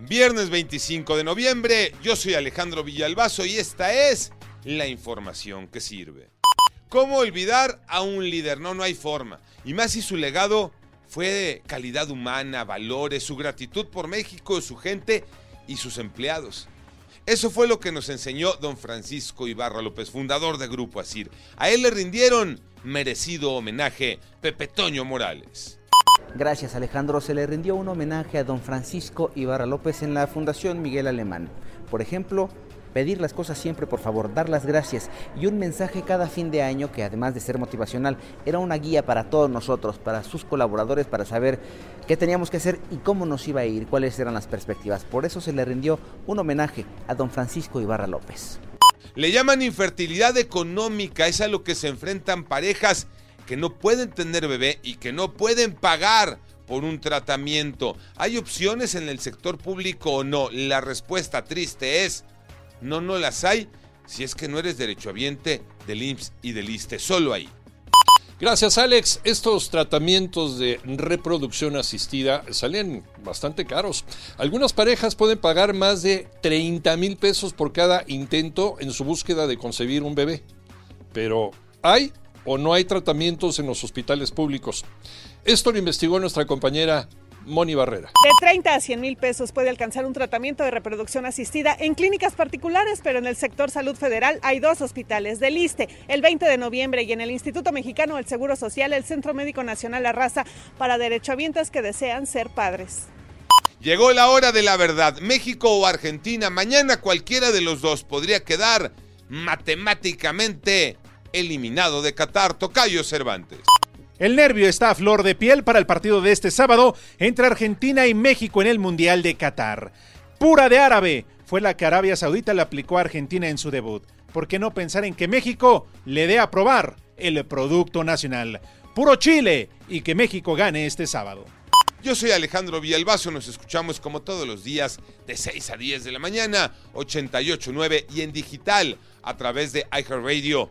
Viernes 25 de noviembre, yo soy Alejandro Villalbazo y esta es la información que sirve. ¿Cómo olvidar a un líder? No, no hay forma. Y más si su legado fue de calidad humana, valores, su gratitud por México, su gente y sus empleados. Eso fue lo que nos enseñó don Francisco Ibarra López, fundador de Grupo Asir. A él le rindieron merecido homenaje Pepe Toño Morales. Gracias Alejandro, se le rindió un homenaje a don Francisco Ibarra López en la Fundación Miguel Alemán. Por ejemplo, pedir las cosas siempre por favor, dar las gracias y un mensaje cada fin de año que además de ser motivacional era una guía para todos nosotros, para sus colaboradores, para saber qué teníamos que hacer y cómo nos iba a ir, cuáles eran las perspectivas. Por eso se le rindió un homenaje a don Francisco Ibarra López. Le llaman infertilidad económica, es a lo que se enfrentan parejas que no pueden tener bebé y que no pueden pagar por un tratamiento. ¿Hay opciones en el sector público o no? La respuesta triste es no, no las hay si es que no eres derechohabiente del IMSS y del ISTE, solo ahí. Gracias Alex, estos tratamientos de reproducción asistida salen bastante caros. Algunas parejas pueden pagar más de 30 mil pesos por cada intento en su búsqueda de concebir un bebé. Pero ¿hay o no hay tratamientos en los hospitales públicos. Esto lo investigó nuestra compañera Moni Barrera. De 30 a 100 mil pesos puede alcanzar un tratamiento de reproducción asistida en clínicas particulares, pero en el sector salud federal hay dos hospitales del ISTE, el 20 de noviembre, y en el Instituto Mexicano del Seguro Social, el Centro Médico Nacional La Raza, para derechohabientes que desean ser padres. Llegó la hora de la verdad. México o Argentina, mañana cualquiera de los dos podría quedar matemáticamente eliminado de Qatar, Tocayo Cervantes. El nervio está a flor de piel para el partido de este sábado entre Argentina y México en el Mundial de Qatar. Pura de árabe fue la que Arabia Saudita le aplicó a Argentina en su debut. ¿Por qué no pensar en que México le dé a probar el producto nacional? Puro Chile y que México gane este sábado. Yo soy Alejandro Villalbazo, nos escuchamos como todos los días de 6 a 10 de la mañana, 88.9 y en digital a través de iHeartRadio.